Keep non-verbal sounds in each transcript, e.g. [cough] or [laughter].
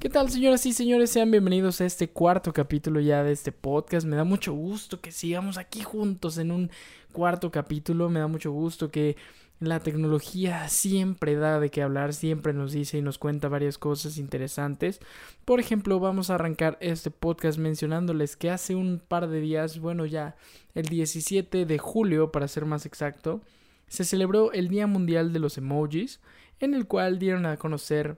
¿Qué tal, señoras y señores? Sean bienvenidos a este cuarto capítulo ya de este podcast. Me da mucho gusto que sigamos aquí juntos en un cuarto capítulo. Me da mucho gusto que la tecnología siempre da de qué hablar, siempre nos dice y nos cuenta varias cosas interesantes. Por ejemplo, vamos a arrancar este podcast mencionándoles que hace un par de días, bueno ya, el 17 de julio para ser más exacto, se celebró el Día Mundial de los Emojis, en el cual dieron a conocer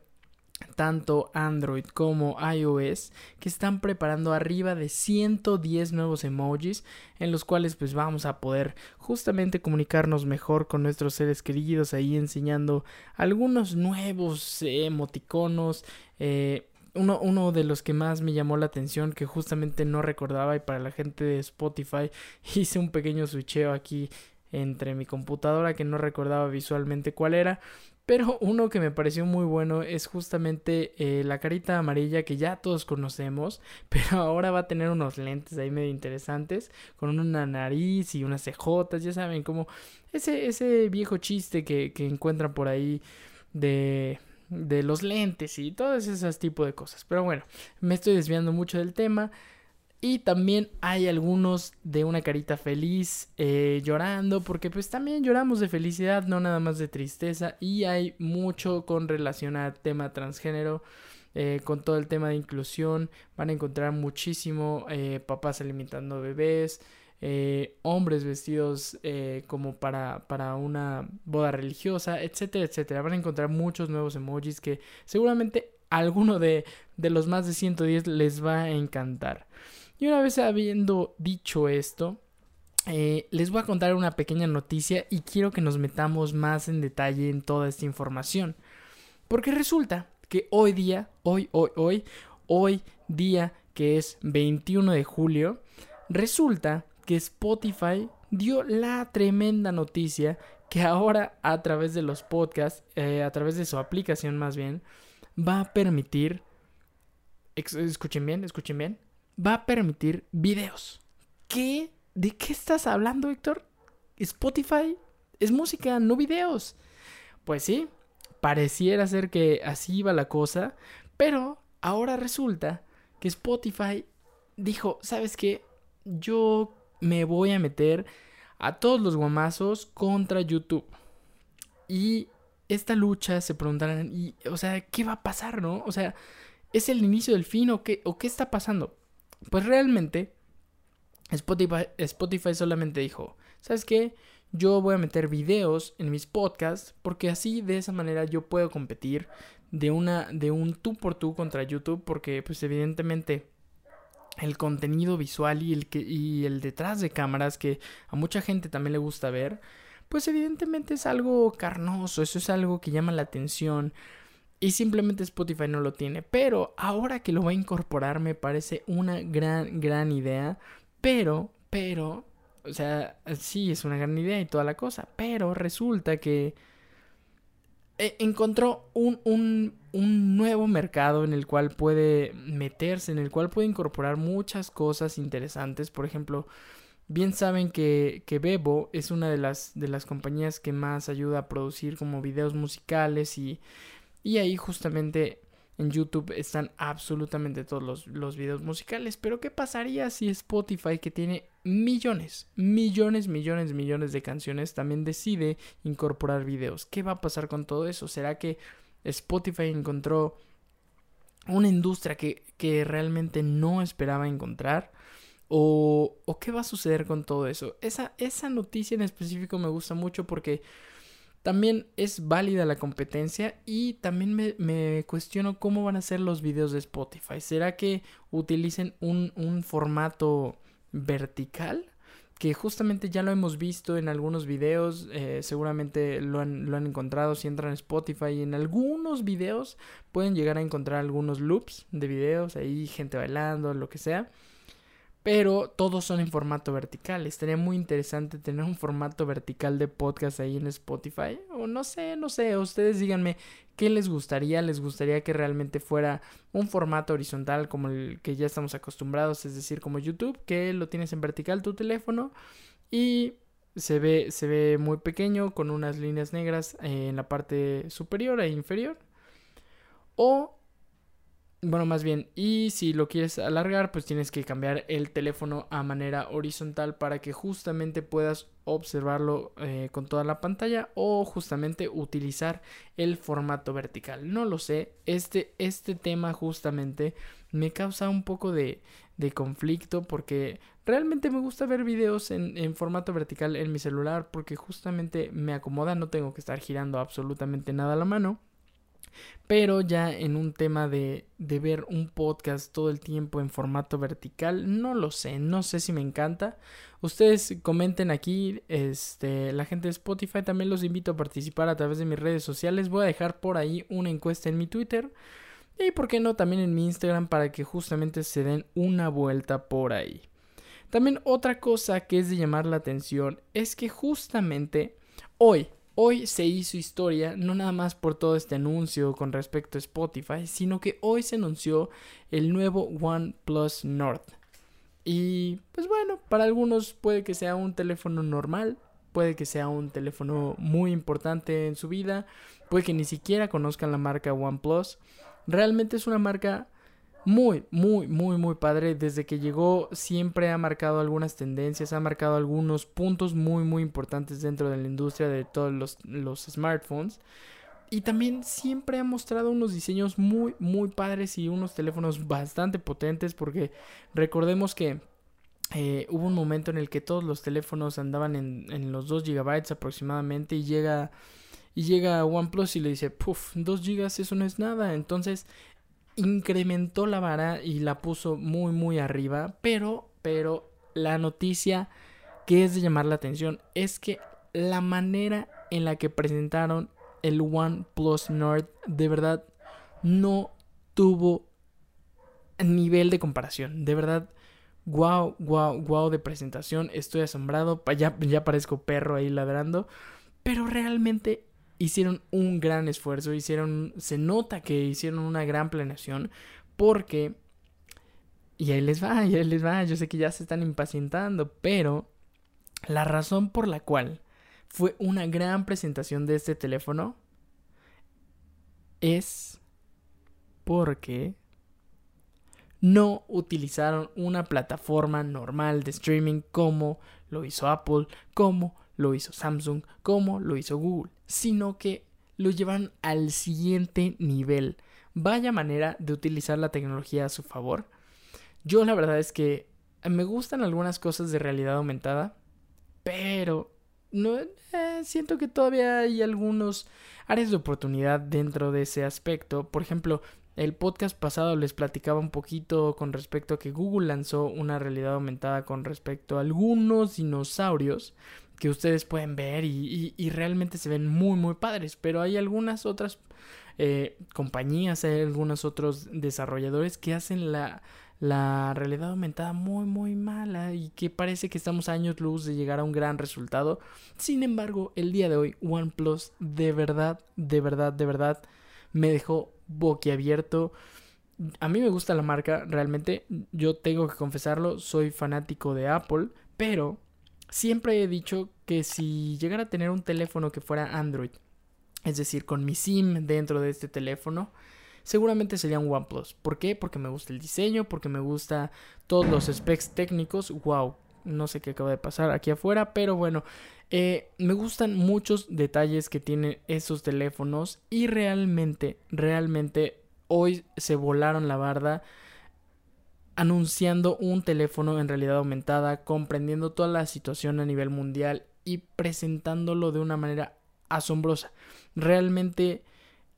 tanto Android como iOS que están preparando arriba de 110 nuevos emojis en los cuales pues vamos a poder justamente comunicarnos mejor con nuestros seres queridos ahí enseñando algunos nuevos emoticonos eh, uno, uno, de los que más me llamó la atención que justamente no recordaba y para la gente de Spotify [laughs] hice un pequeño switcheo aquí entre mi computadora que no recordaba visualmente cuál era pero [laughs] uno que me pareció muy bueno es justamente eh, la carita amarilla que ya todos conocemos, [laughs] pero ahora va a tener unos lentes ahí medio interesantes, con una nariz y unas cejotas, ya saben, como ese, ese viejo chiste que, que encuentran por ahí de, de los lentes y todos esos tipos de cosas. Pero bueno, me estoy desviando mucho del tema. Y también hay algunos de una carita feliz eh, llorando, porque pues también lloramos de felicidad, no nada más de tristeza. Y hay mucho con relación al tema transgénero, eh, con todo el tema de inclusión. Van a encontrar muchísimo eh, papás alimentando bebés, hombres vestidos como para, para una boda religiosa, etcétera, etcétera. Van a encontrar muchos nuevos emojis que seguramente alguno de, de los más de 110 les va a encantar. Y una vez habiendo dicho esto, eh, les voy a contar una pequeña noticia y quiero que nos metamos más en detalle en toda esta información. Porque resulta que hoy día, hoy, hoy, hoy, hoy día que es 21 de julio, resulta que Spotify dio la tremenda noticia que ahora a través de los podcasts, eh, a través de su aplicación más bien, va a permitir, escuchen bien, escuchen bien, va a permitir videos. ¿Qué? ¿De qué estás hablando, Héctor? Spotify es música, no videos. Pues sí, pareciera ser que así iba la cosa, pero ahora resulta que Spotify dijo, ¿sabes qué? Yo me voy a meter a todos los guamazos contra YouTube. Y esta lucha se preguntarán, y, o sea, ¿qué va a pasar, no? O sea, ¿es el inicio del fin o qué, o qué está pasando? Pues realmente Spotify, Spotify solamente dijo, ¿sabes qué? Yo voy a meter videos en mis podcasts porque así de esa manera yo puedo competir de una de un tú por tú contra YouTube porque pues evidentemente el contenido visual y el que y el detrás de cámaras que a mucha gente también le gusta ver, pues evidentemente es algo carnoso, eso es algo que llama la atención. Y simplemente Spotify no lo tiene. Pero ahora que lo va a incorporar me parece una gran, gran idea. Pero, pero, o sea, sí es una gran idea y toda la cosa. Pero resulta que eh, encontró un, un, un, nuevo mercado en el cual puede meterse, en el cual puede incorporar muchas cosas interesantes. Por ejemplo, bien saben que, que Bebo es una de las, de las compañías que más ayuda a producir como videos musicales y y ahí justamente en YouTube están absolutamente todos los, los, videos musicales. Pero ¿qué pasaría si Spotify, que tiene millones, millones, millones, millones de canciones, también decide incorporar videos? ¿Qué va a pasar con todo eso? ¿Será que Spotify encontró una industria que, que realmente no esperaba encontrar? ¿O, ¿O, qué va a suceder con todo eso? Esa, esa noticia en específico me gusta mucho porque también es válida la competencia y también me, cuestiono cómo van a ser los videos de Spotify. ¿Será que utilicen un, formato vertical? Que justamente ya lo hemos visto en algunos videos, eh, seguramente lo han, encontrado si entran a Spotify. Y en algunos videos pueden llegar a encontrar algunos loops de videos, ahí gente bailando, lo que sea pero todos son en formato vertical. Estaría muy interesante tener un formato vertical de podcast ahí en Spotify. O no sé, no sé, ustedes díganme qué les gustaría. ¿Les gustaría que realmente fuera un formato horizontal como el que ya estamos acostumbrados? Es decir, como YouTube, que lo tienes en vertical tu teléfono y se ve, se ve muy pequeño con unas líneas negras en la parte superior e inferior. O bueno, más bien, y si lo quieres alargar, pues tienes que cambiar el teléfono a manera horizontal para que justamente puedas observarlo eh, con toda la pantalla o justamente utilizar el formato vertical. No lo sé, este, este tema justamente me causa un poco de, de conflicto porque realmente me gusta ver videos en, en, formato vertical en mi celular porque justamente me acomoda, no tengo que estar girando absolutamente nada a la mano. Pero ya en un tema de, de ver un podcast todo el tiempo en formato vertical, no lo sé, no sé si me encanta. Ustedes comenten aquí, este, la gente de Spotify también los invito a participar a través de mis redes sociales. Voy a dejar por ahí una encuesta en mi Twitter y por qué no también en mi Instagram para que justamente se den una vuelta por ahí. También otra cosa que es de llamar la atención es que justamente hoy, Hoy se hizo historia, no nada más por todo este anuncio con respecto a Spotify, sino que hoy se anunció el nuevo OnePlus Nord. Y pues bueno, para algunos puede que sea un teléfono normal, puede que sea un teléfono muy importante en su vida, puede que ni siquiera conozcan la marca OnePlus. Realmente es una marca muy, muy, muy, muy padre. Desde que llegó siempre ha marcado algunas tendencias, ha marcado algunos puntos muy, muy importantes dentro de la industria de todos los, smartphones. Y también siempre ha mostrado unos diseños muy, muy padres y unos teléfonos bastante potentes porque recordemos que eh, hubo un momento en el que todos los teléfonos andaban en, en los 2 GB aproximadamente y llega... Y llega OnePlus y le dice, puff, 2 GB eso no es nada. Entonces incrementó la vara y la puso muy muy arriba, pero pero la noticia que es de llamar la atención es que la manera en la que presentaron el OnePlus Nord de verdad no tuvo nivel de comparación, de verdad wow, wow, wow de presentación, estoy asombrado, ya, ya parezco perro ahí ladrando, pero realmente hicieron un gran esfuerzo, hicieron, se nota que hicieron una gran planeación porque, y ahí les va, y ahí les va, yo sé que ya se están impacientando, pero la razón por la cual fue una gran presentación de este teléfono es porque no utilizaron una plataforma normal de streaming como lo hizo Apple, como lo hizo Samsung, como lo hizo Google, sino que lo llevan al siguiente nivel. Vaya manera de utilizar la tecnología a su favor. Yo la verdad es que me gustan algunas cosas de realidad aumentada, pero no eh, siento que todavía hay algunos áreas de oportunidad dentro de ese aspecto. Por ejemplo, el podcast pasado les platicaba un poquito con respecto a que Google lanzó una realidad aumentada con respecto a algunos dinosaurios que ustedes pueden ver y, realmente se ven muy muy padres pero hay algunas otras eh, compañías hay algunos otros desarrolladores que hacen la, la realidad aumentada muy muy mala y que parece que estamos años luz de llegar a un gran resultado. Sin embargo el día de hoy OnePlus de verdad de verdad de verdad me dejó boquiabierto. A mí me gusta la marca, realmente yo tengo que confesarlo, soy fanático de Apple, pero Siempre he dicho que si llegara a tener un teléfono que fuera Android, es decir, con mi SIM dentro de este teléfono, seguramente sería un OnePlus. ¿Por qué? Porque me gusta el diseño, porque me gusta todos los specs técnicos. Wow, no sé qué acaba de pasar aquí afuera, pero bueno, eh, me gustan muchos detalles que tienen esos teléfonos y realmente, realmente hoy se volaron la barda anunciando un teléfono en realidad aumentada, comprendiendo toda la situación a nivel mundial y presentándolo de una manera asombrosa. Realmente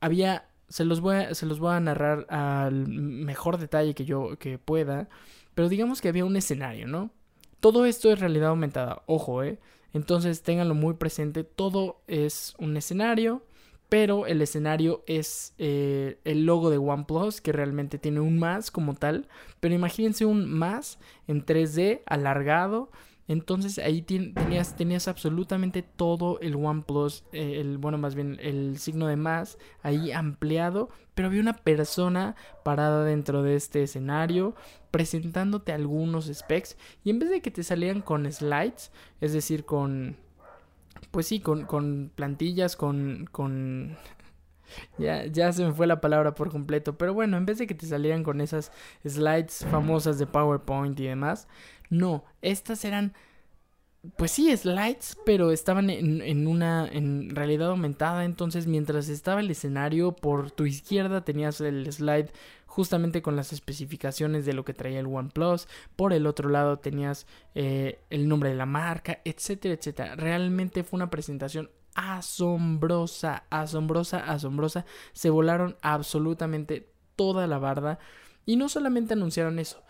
había se los voy a, se los voy a narrar al mejor detalle que yo que pueda, pero digamos que había un escenario, ¿no? Todo esto es realidad aumentada, ojo, eh. Entonces ténganlo muy presente, todo es un escenario pero el escenario es eh, el logo de OnePlus, que realmente tiene un más como tal, pero imagínense un más en 3D alargado. Entonces ahí tenías, absolutamente todo el OnePlus, eh, el, bueno, más bien el signo de más ahí ampliado, pero había una persona parada dentro de este escenario presentándote algunos specs y en vez de que te salieran con slides, es decir, con pues sí, con, con plantillas, con, con, ya, ya se me fue la palabra por completo. Pero bueno, en vez de que te salieran con esas slides famosas de PowerPoint y demás, no, estas eran pues sí, slides, pero estaban en, en, una en realidad aumentada. Entonces, mientras estaba el escenario, por tu izquierda tenías el slide justamente con las especificaciones de lo que traía el OnePlus. Por el otro lado tenías eh, el nombre de la marca, etcétera, etcétera. Realmente fue una presentación asombrosa, asombrosa, asombrosa. Se volaron absolutamente toda la barda. Y no solamente anunciaron eso,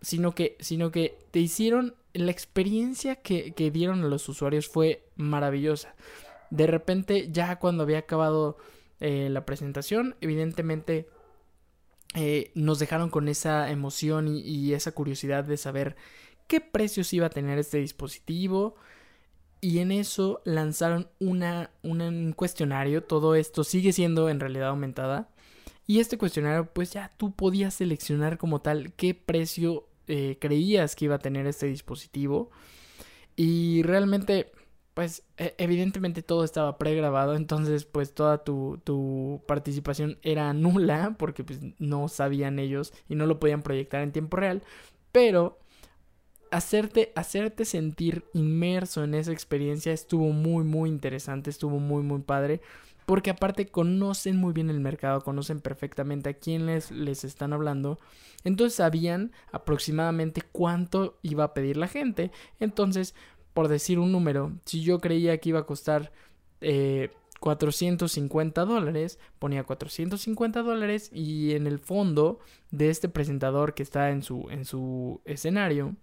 sino que, sino que te hicieron la experiencia que, que dieron a los usuarios fue maravillosa. De repente, ya cuando había acabado eh, la presentación, evidentemente eh, nos dejaron con esa emoción y, esa curiosidad de saber qué precios iba a tener este dispositivo. Y en eso lanzaron una, un cuestionario. Todo esto sigue siendo en realidad aumentada. Y este cuestionario, pues ya tú podías seleccionar como tal qué precio eh, creías que iba a tener este dispositivo. Y realmente, pues e, evidentemente todo estaba pregrabado, entonces pues toda tu, tu, participación era nula porque pues no sabían ellos y no lo podían proyectar en tiempo real. Pero hacerte, hacerte sentir inmerso en esa experiencia estuvo muy, muy interesante, estuvo muy, muy padre. Porque aparte conocen muy bien el mercado, conocen perfectamente a quién les, están hablando. Entonces sabían aproximadamente cuánto iba a pedir la gente. Entonces, por decir un número, si yo creía que iba a costar eh, 450 dólares, ponía 450 dólares y en el fondo de este presentador que está en su, en su escenario,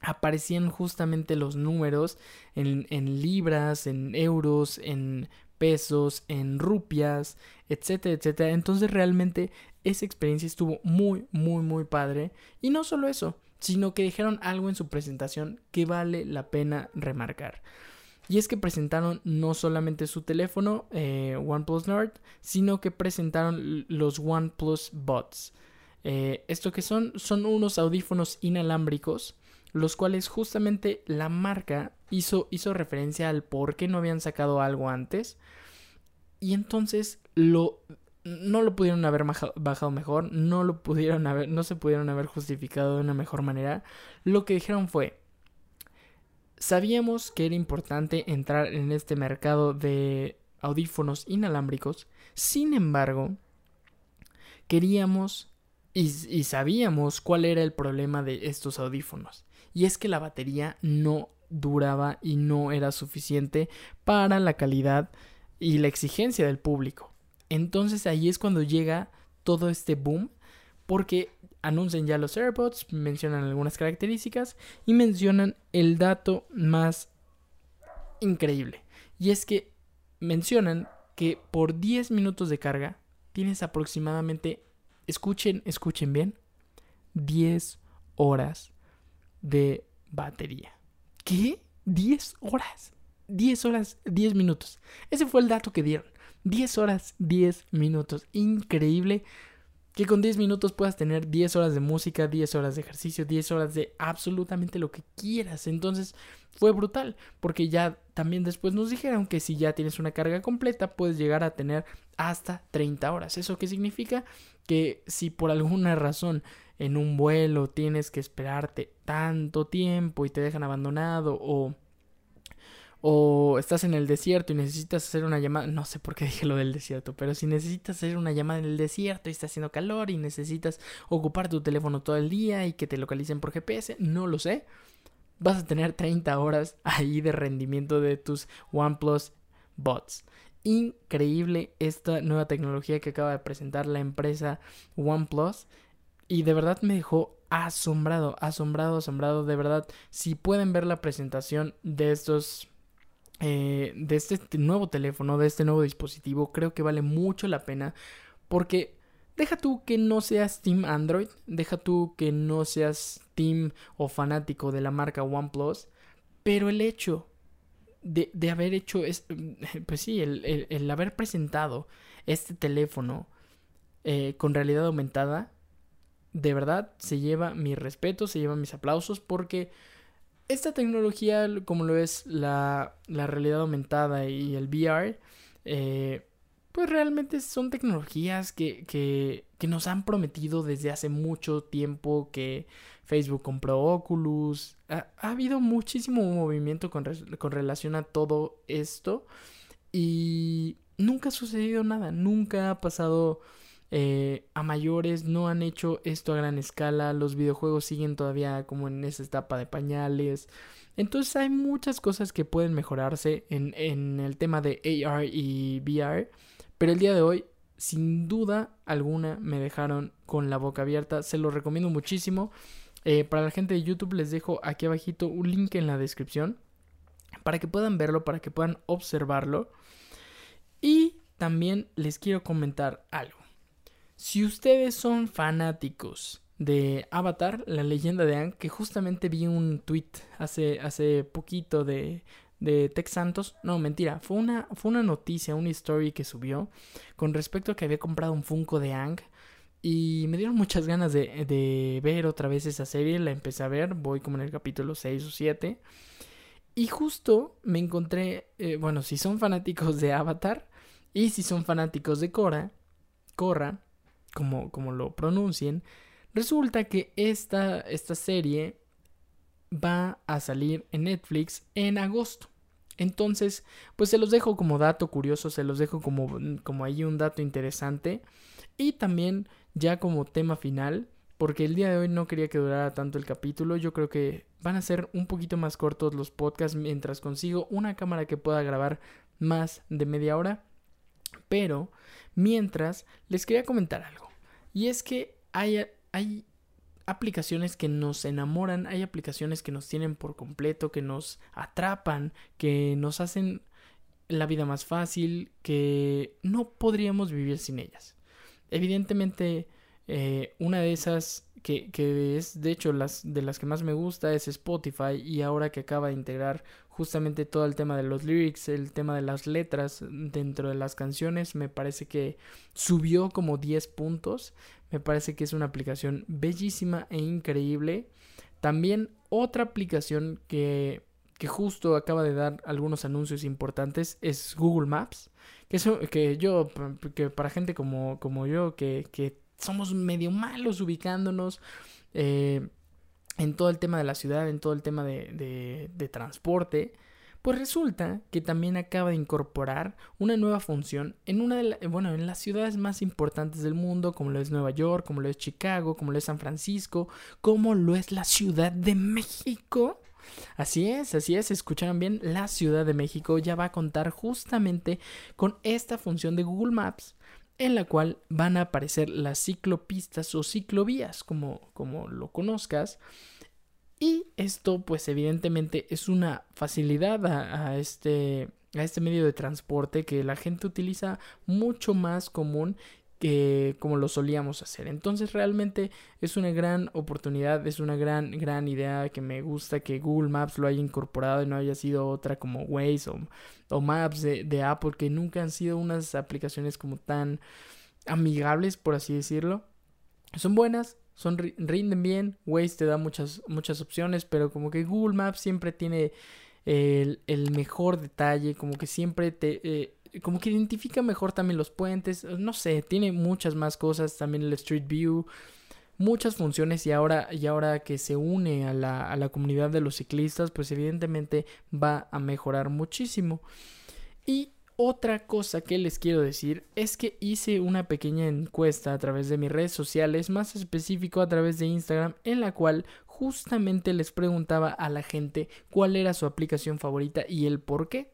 aparecían justamente los números en, en libras, en euros, en pesos, en rupias, etcétera, etcétera. Entonces realmente esa experiencia estuvo muy, muy, muy padre. Y no solo eso, sino que dijeron algo en su presentación que vale la pena remarcar. Y es que presentaron no solamente su teléfono eh, OnePlus Nord, sino que presentaron los OnePlus Bots. Eh, esto que son son unos audífonos inalámbricos los cuales justamente la marca hizo, hizo referencia al por qué no habían sacado algo antes. Y entonces lo no lo pudieron haber bajado mejor, no lo pudieron no se pudieron haber justificado de una mejor manera. Lo que dijeron fue, sabíamos que era importante entrar en este mercado de audífonos inalámbricos, sin embargo, queríamos y, sabíamos cuál era el problema de estos audífonos y es que la batería no duraba y no era suficiente para la calidad y la exigencia del público. Entonces ahí es cuando llega todo este boom porque anuncian ya los AirPods, mencionan algunas características y mencionan el dato más increíble. Y es que mencionan que por 10 minutos de carga tienes aproximadamente, escuchen, escuchen bien, 10 horas de batería. ¿Qué? 10 horas. 10 horas, 10 minutos. Ese fue el dato que dieron. 10 horas, 10 minutos. Increíble que con 10 minutos puedas tener 10 horas de música, 10 horas de ejercicio, 10 horas de absolutamente lo que quieras. Entonces fue brutal, porque ya también después nos dijeron que si ya tienes una carga completa, puedes llegar a tener hasta 30 horas. ¿Eso qué significa? Que si por alguna razón en un vuelo tienes que esperarte tanto tiempo y te dejan abandonado o o estás en el desierto y necesitas hacer una llamada, no sé por qué dije lo del desierto, pero si necesitas hacer una llamada en el desierto y está haciendo calor y necesitas ocupar tu teléfono todo el día y que te localicen por GPS, no lo sé, vas a tener 30 horas ahí de rendimiento de tus OnePlus bots. Increíble esta nueva tecnología que acaba de presentar la empresa OnePlus y de verdad me dejó asombrado, asombrado, asombrado. De verdad, si pueden ver la presentación de estos eh, de este nuevo teléfono, de este nuevo dispositivo, creo que vale mucho la pena porque deja tú que no seas Team Android, deja tú que no seas Team o fanático de la marca OnePlus, pero el hecho de, de haber hecho, es, [laughs] pues sí, el, el, el, haber presentado este teléfono eh, con realidad aumentada, de verdad se lleva mi respeto, se lleva mis aplausos porque esta tecnología, como lo es la, la realidad aumentada y el VR, eh, pues realmente son tecnologías que, que, que nos han prometido desde hace mucho tiempo que Facebook compró Oculus. Ha, habido muchísimo movimiento con, con relación a todo esto y nunca ha sucedido nada, nunca ha pasado eh, a mayores, no han hecho esto a gran escala, los videojuegos siguen todavía como en esa etapa de pañales. Entonces hay muchas cosas que pueden mejorarse en, en el tema de AR y VR, pero el día de hoy, sin duda alguna, me dejaron con la boca abierta, se lo recomiendo muchísimo. Eh, para la gente de YouTube les dejo aquí abajito un link en la descripción para que puedan verlo, para que puedan observarlo. Y también les quiero comentar algo. Si ustedes son fanáticos de Avatar, la leyenda de Aang, que justamente vi un tweet hace, hace poquito de, de Tex Santos, no, mentira, fue una, fue una noticia, una story que subió con respecto a que había comprado un Funko de Aang y me dieron muchas ganas de, de ver otra vez esa serie, la empecé a ver, voy como en el capítulo 6 o 7 y justo me encontré, eh, bueno, si son fanáticos de Avatar y si son fanáticos de Korra, Korra, como, como lo pronuncien, resulta que esta, esta serie va a salir en Netflix en agosto. Entonces, pues se los dejo como dato curioso, se los dejo como, como ahí un dato interesante. Y también ya como tema final, porque el día de hoy no quería que durara tanto el capítulo, yo creo que van a ser un poquito más cortos los podcasts mientras consigo una cámara que pueda grabar más de media hora. Pero, mientras, les quería comentar algo. Y es que hay, hay aplicaciones que nos enamoran, hay aplicaciones que nos tienen por completo, que nos atrapan, que nos hacen la vida más fácil, que no podríamos vivir sin ellas. Evidentemente, eh, una de esas que, que, es de hecho las de las que más me gusta es Spotify y ahora que acaba de integrar justamente todo el tema de los lyrics, el tema de las letras dentro de las canciones, me parece que subió como 10 puntos, me parece que es una aplicación bellísima e increíble. También otra aplicación que, que justo acaba de dar algunos anuncios importantes es Google Maps, que, eso, que yo, que para gente como, como yo, que, que somos medio malos ubicándonos eh, en todo el tema de la ciudad, en todo el tema de, de, transporte. Pues resulta que también acaba de incorporar una nueva función en una de bueno, en las ciudades más importantes del mundo, como lo es Nueva York, como lo es Chicago, como lo es San Francisco, como lo es la Ciudad de México. Así es, así es, escucharon bien, la Ciudad de México ya va a contar justamente con esta función de Google Maps en la cual van a aparecer las ciclopistas o ciclovías, como, como lo conozcas. Y esto, pues evidentemente, es una facilidad a, este, a este medio de transporte que la gente utiliza mucho más común que como lo solíamos hacer. Entonces realmente es una gran oportunidad, es una gran, gran idea que me gusta que Google Maps lo haya incorporado y no haya sido otra como Waze o, Maps de, Apple, que nunca han sido unas aplicaciones como tan amigables, por así decirlo. Son buenas, son rinden bien, Waze te da muchas, muchas opciones, pero como que Google Maps siempre tiene el, el mejor detalle, como que siempre te... Eh, como que identifica mejor también los puentes, no sé, tiene muchas más cosas, también el Street View, muchas funciones y ahora, y ahora que se une a la, a la comunidad de los ciclistas, pues evidentemente va a mejorar muchísimo. Y otra cosa que les quiero decir es que hice una pequeña encuesta a través de mis redes sociales, más específico a través de Instagram, en la cual justamente les preguntaba a la gente cuál era su aplicación favorita y el por qué.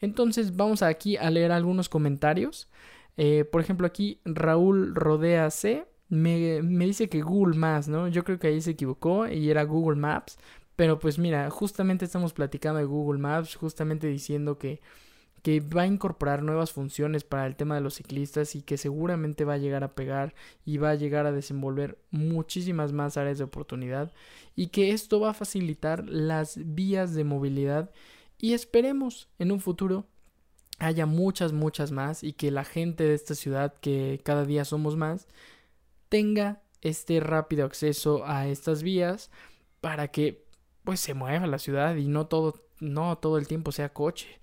Entonces vamos aquí a leer algunos comentarios. Eh, por ejemplo, aquí Raúl Rodea C me, dice que Google Maps, ¿no? Yo creo que ahí se equivocó y era Google Maps. Pero pues mira, justamente estamos platicando de Google Maps, justamente diciendo que, que va a incorporar nuevas funciones para el tema de los ciclistas y que seguramente va a llegar a pegar y va a llegar a desenvolver muchísimas más áreas de oportunidad y que esto va a facilitar las vías de movilidad y esperemos en un futuro haya muchas, muchas más y que la gente de esta ciudad, que cada día somos más, tenga este rápido acceso a estas vías para que pues se mueva la ciudad y no todo, no todo el tiempo sea coche.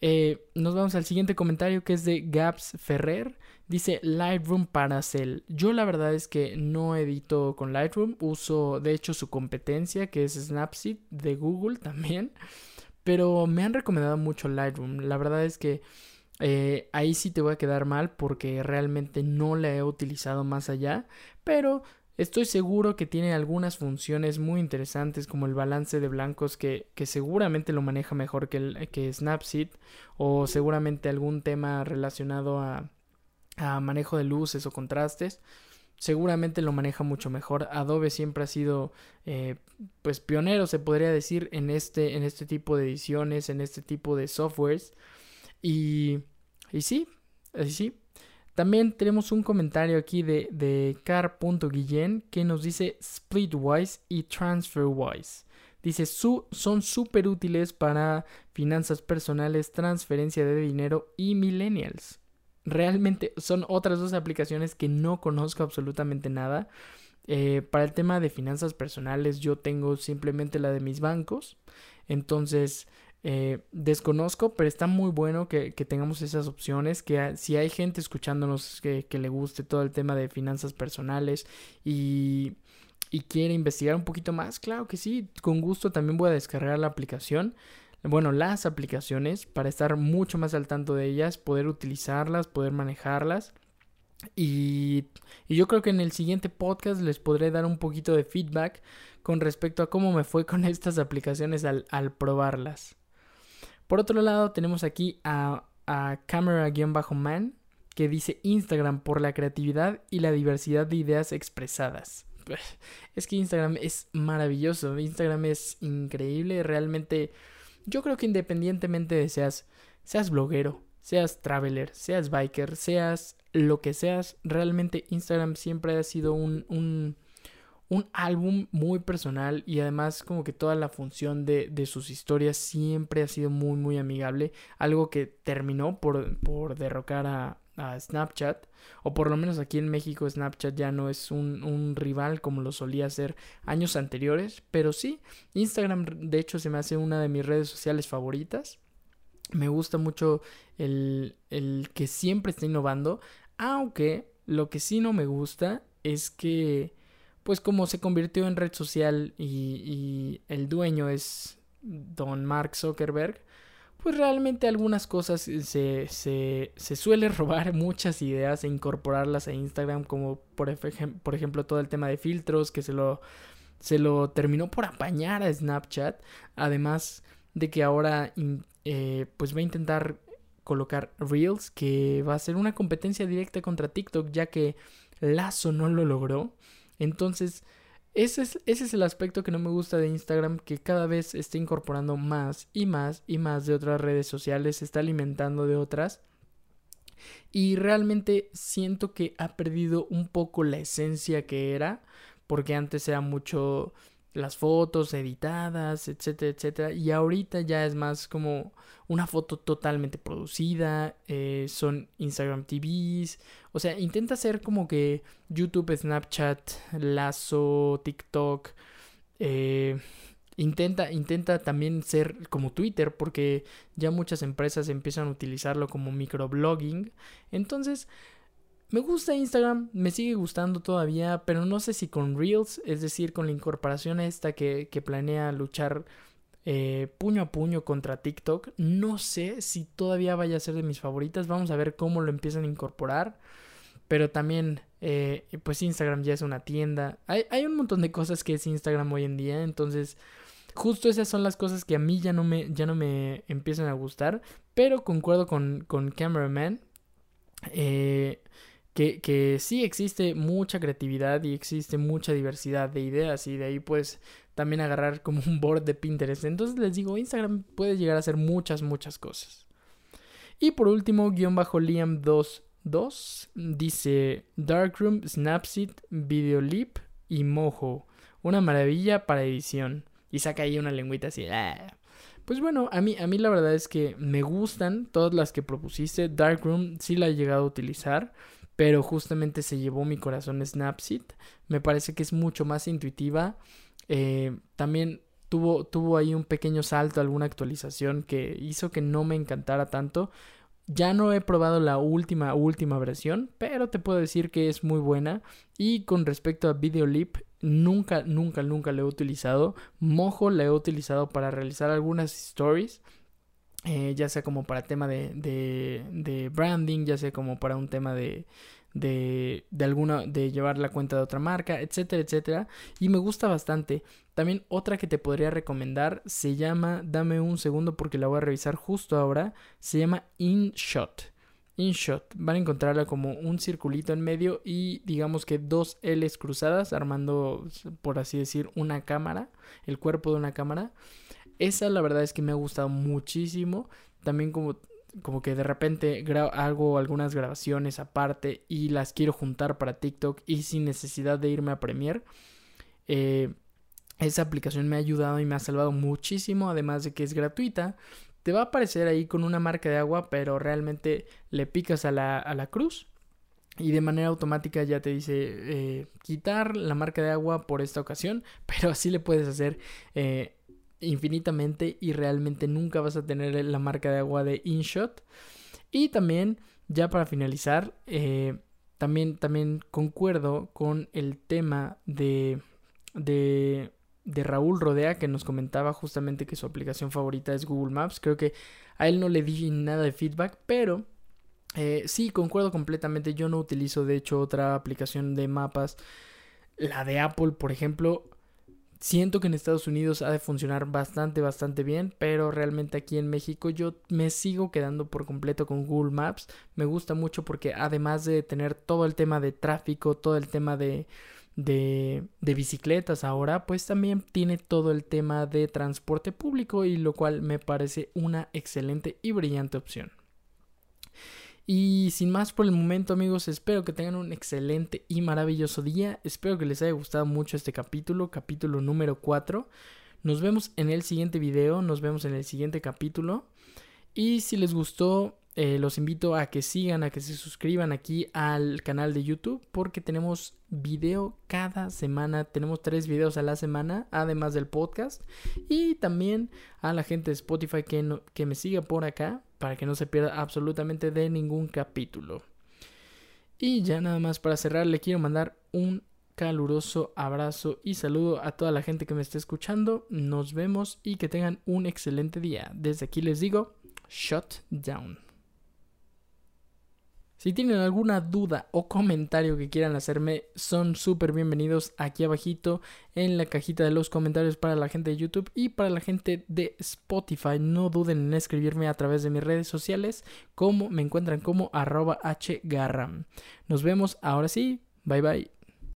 Eh, nos vamos al siguiente comentario que es de Gaps Ferrer. Dice Lightroom para Cell. Yo la verdad es que no edito con Lightroom. Uso de hecho su competencia que es Snapseed de Google también. Pero me han recomendado mucho Lightroom. La verdad es que eh, ahí sí te voy a quedar mal porque realmente no la he utilizado más allá. Pero Estoy seguro que tiene algunas funciones muy interesantes como el balance de blancos que, que seguramente lo maneja mejor que, que Snapseed o seguramente algún tema relacionado a, a manejo de luces o contrastes seguramente lo maneja mucho mejor. Adobe siempre ha sido eh, pues pionero, se podría decir, en este, en este tipo de ediciones, en este tipo de softwares. Y, y sí, sí, también tenemos un comentario aquí de, de car.guillen que nos dice Splitwise y TransferWise. Dice, su, son súper útiles para finanzas personales, transferencia de dinero y millennials. Realmente son otras dos aplicaciones que no conozco absolutamente nada. Eh, para el tema de finanzas personales yo tengo simplemente la de mis bancos. Entonces eh, desconozco, pero está muy bueno que, tengamos esas opciones, que si hay gente escuchándonos que, le guste todo el tema de finanzas personales y, y quiere investigar un poquito más, claro que sí, con gusto también voy a descargar la aplicación bueno, las aplicaciones para estar mucho más al tanto de ellas, poder utilizarlas, poder manejarlas. Y, yo creo que en el siguiente podcast les podré dar un poquito de feedback con respecto a cómo me fue con [laughs] estas aplicaciones al, al probarlas. Por otro lado, tenemos aquí a, a Camera-Man que dice Instagram por la creatividad y la diversidad de ideas expresadas. [laughs] Es que Instagram es maravilloso, Instagram es increíble, realmente yo creo que independientemente de seas, seas bloguero, seas traveler, seas biker, seas lo que seas, realmente Instagram siempre ha sido un, un un álbum muy personal y además como que toda la función de, de, sus historias siempre ha sido muy muy amigable, algo que terminó por, por derrocar a, a, Snapchat, o por lo menos aquí en México Snapchat ya no es un, un rival como lo solía ser años anteriores, pero sí, Instagram de hecho se me hace una de mis redes sociales favoritas. Me gusta mucho el, el que siempre está innovando, aunque lo que sí no me gusta es que pues como se convirtió en red social y, el dueño es don Mark Zuckerberg, pues realmente algunas cosas se, se, se suele robar [laughs] muchas ideas e incorporarlas a Instagram, como por, por ejemplo todo el tema de filtros que se lo, se lo terminó por apañar a Snapchat, además de que ahora eh, pues va a intentar colocar Reels, que va a ser una competencia directa contra TikTok, ya que Lazo no lo logró. Entonces, ese es, ese es el aspecto que no me gusta de Instagram, que cada vez está incorporando más y más y más de otras redes sociales, se está alimentando de otras. Y realmente siento que ha perdido un poco la esencia que era, porque antes era mucho las fotos editadas, etcétera, etcétera. Y ahorita ya es más como una foto totalmente producida, eh, son Instagram TVs, o sea, intenta ser como que YouTube, Snapchat, Lazo, TikTok, eh, intenta, intenta también ser como Twitter, porque ya muchas empresas empiezan a utilizarlo como microblogging. Entonces, me gusta Instagram, me sigue gustando todavía, pero no sé si con Reels, es decir, con la incorporación esta que, que planea luchar eh, puño a puño contra TikTok, no sé si todavía vaya a ser de mis favoritas, vamos a ver cómo lo empiezan a incorporar, pero también, eh, pues Instagram ya es una tienda, hay, hay un montón de cosas que es Instagram hoy en día, entonces... Justo esas son las cosas que a mí ya no me, ya no me empiezan a gustar. Pero concuerdo con, con Cameraman. Eh, que, que sí existe mucha creatividad y existe mucha diversidad de ideas y de ahí pues también agarrar como un board de Pinterest. Entonces les digo, Instagram puede llegar a hacer muchas, muchas cosas. Y por último, guion bajo Liam22 dice Darkroom, Snapseed, Videolip y Mojo. Una maravilla para edición. Y saca ahí una lengüita así. Ah". Pues bueno, a mí, a mí la verdad es que me gustan todas las que propusiste. Darkroom sí la he llegado a utilizar pero justamente se llevó mi corazón Snapseed. Me parece que es mucho más intuitiva. Eh, también tuvo, tuvo ahí un pequeño salto, alguna actualización que hizo que no me encantara tanto. Ya no he probado la última, última versión, pero te puedo decir que es muy buena. Y con respecto a Videolip, nunca, nunca, nunca lo he utilizado. Mojo la he utilizado para realizar algunas stories. Eh, ya sea como para tema de, de, de branding, ya sea como para un tema de, de, de alguna, de llevar la cuenta de otra marca, etcétera, etcétera. Y me gusta bastante. También otra que te podría recomendar se llama, dame un segundo porque la voy a revisar justo ahora, se llama InShot. InShot, van a encontrarla como un circulito en medio y digamos que dos L's cruzadas armando, por así decir, una cámara, el cuerpo de una cámara. Esa la verdad es que me ha gustado muchísimo. También como como que de repente hago algunas grabaciones aparte y las quiero juntar para TikTok y sin necesidad de irme a Premiere. Eh, esa aplicación me ha ayudado y me ha salvado muchísimo, además de que es gratuita. Te va a aparecer ahí con una marca de agua, pero realmente le picas a la, a la cruz y de manera automática ya te dice eh, quitar la marca de agua por esta ocasión, [laughs] pero así le puedes hacer eh, infinitamente y realmente nunca vas a tener la marca de agua de InShot. Y también, ya para finalizar, eh, también, también concuerdo con el tema de, de, de Raúl Rodea que nos comentaba justamente que su aplicación favorita es Google Maps. Creo que a él no le di nada de feedback, pero eh, sí, concuerdo completamente. Yo no utilizo, de hecho, otra aplicación de mapas. La de Apple, por ejemplo, Siento que en Estados Unidos ha de funcionar bastante, bastante bien, pero realmente aquí en México yo me sigo quedando por completo con Google Maps. Me gusta mucho porque además de tener todo el tema de tráfico, todo el tema de, de, de bicicletas ahora, pues también tiene todo el tema de transporte público y lo cual me parece una excelente y brillante opción. Y sin más por el momento amigos, espero que tengan un excelente y maravilloso día. Espero que les haya gustado mucho este capítulo, capítulo número 4. Nos vemos en el siguiente video, nos vemos en el siguiente capítulo. Y si les gustó, eh, los invito a que sigan, a que se suscriban aquí al canal de YouTube porque tenemos video cada semana. Tenemos tres videos a la semana, además del podcast. Y también a la gente de Spotify que, que me siga por acá para que no se pierda absolutamente de ningún capítulo. Y ya nada más para cerrar, le quiero mandar un caluroso abrazo y saludo a toda la gente que me esté escuchando. Nos vemos y que tengan un excelente día. Desde aquí les digo, shut down. Si tienen alguna duda o comentario que quieran hacerme, son súper bienvenidos aquí abajito en la cajita de los comentarios para la gente de YouTube y para la gente de Spotify. No duden en escribirme a través de mis redes sociales, como me encuentran como arroba hgarram. Nos vemos ahora sí, bye bye.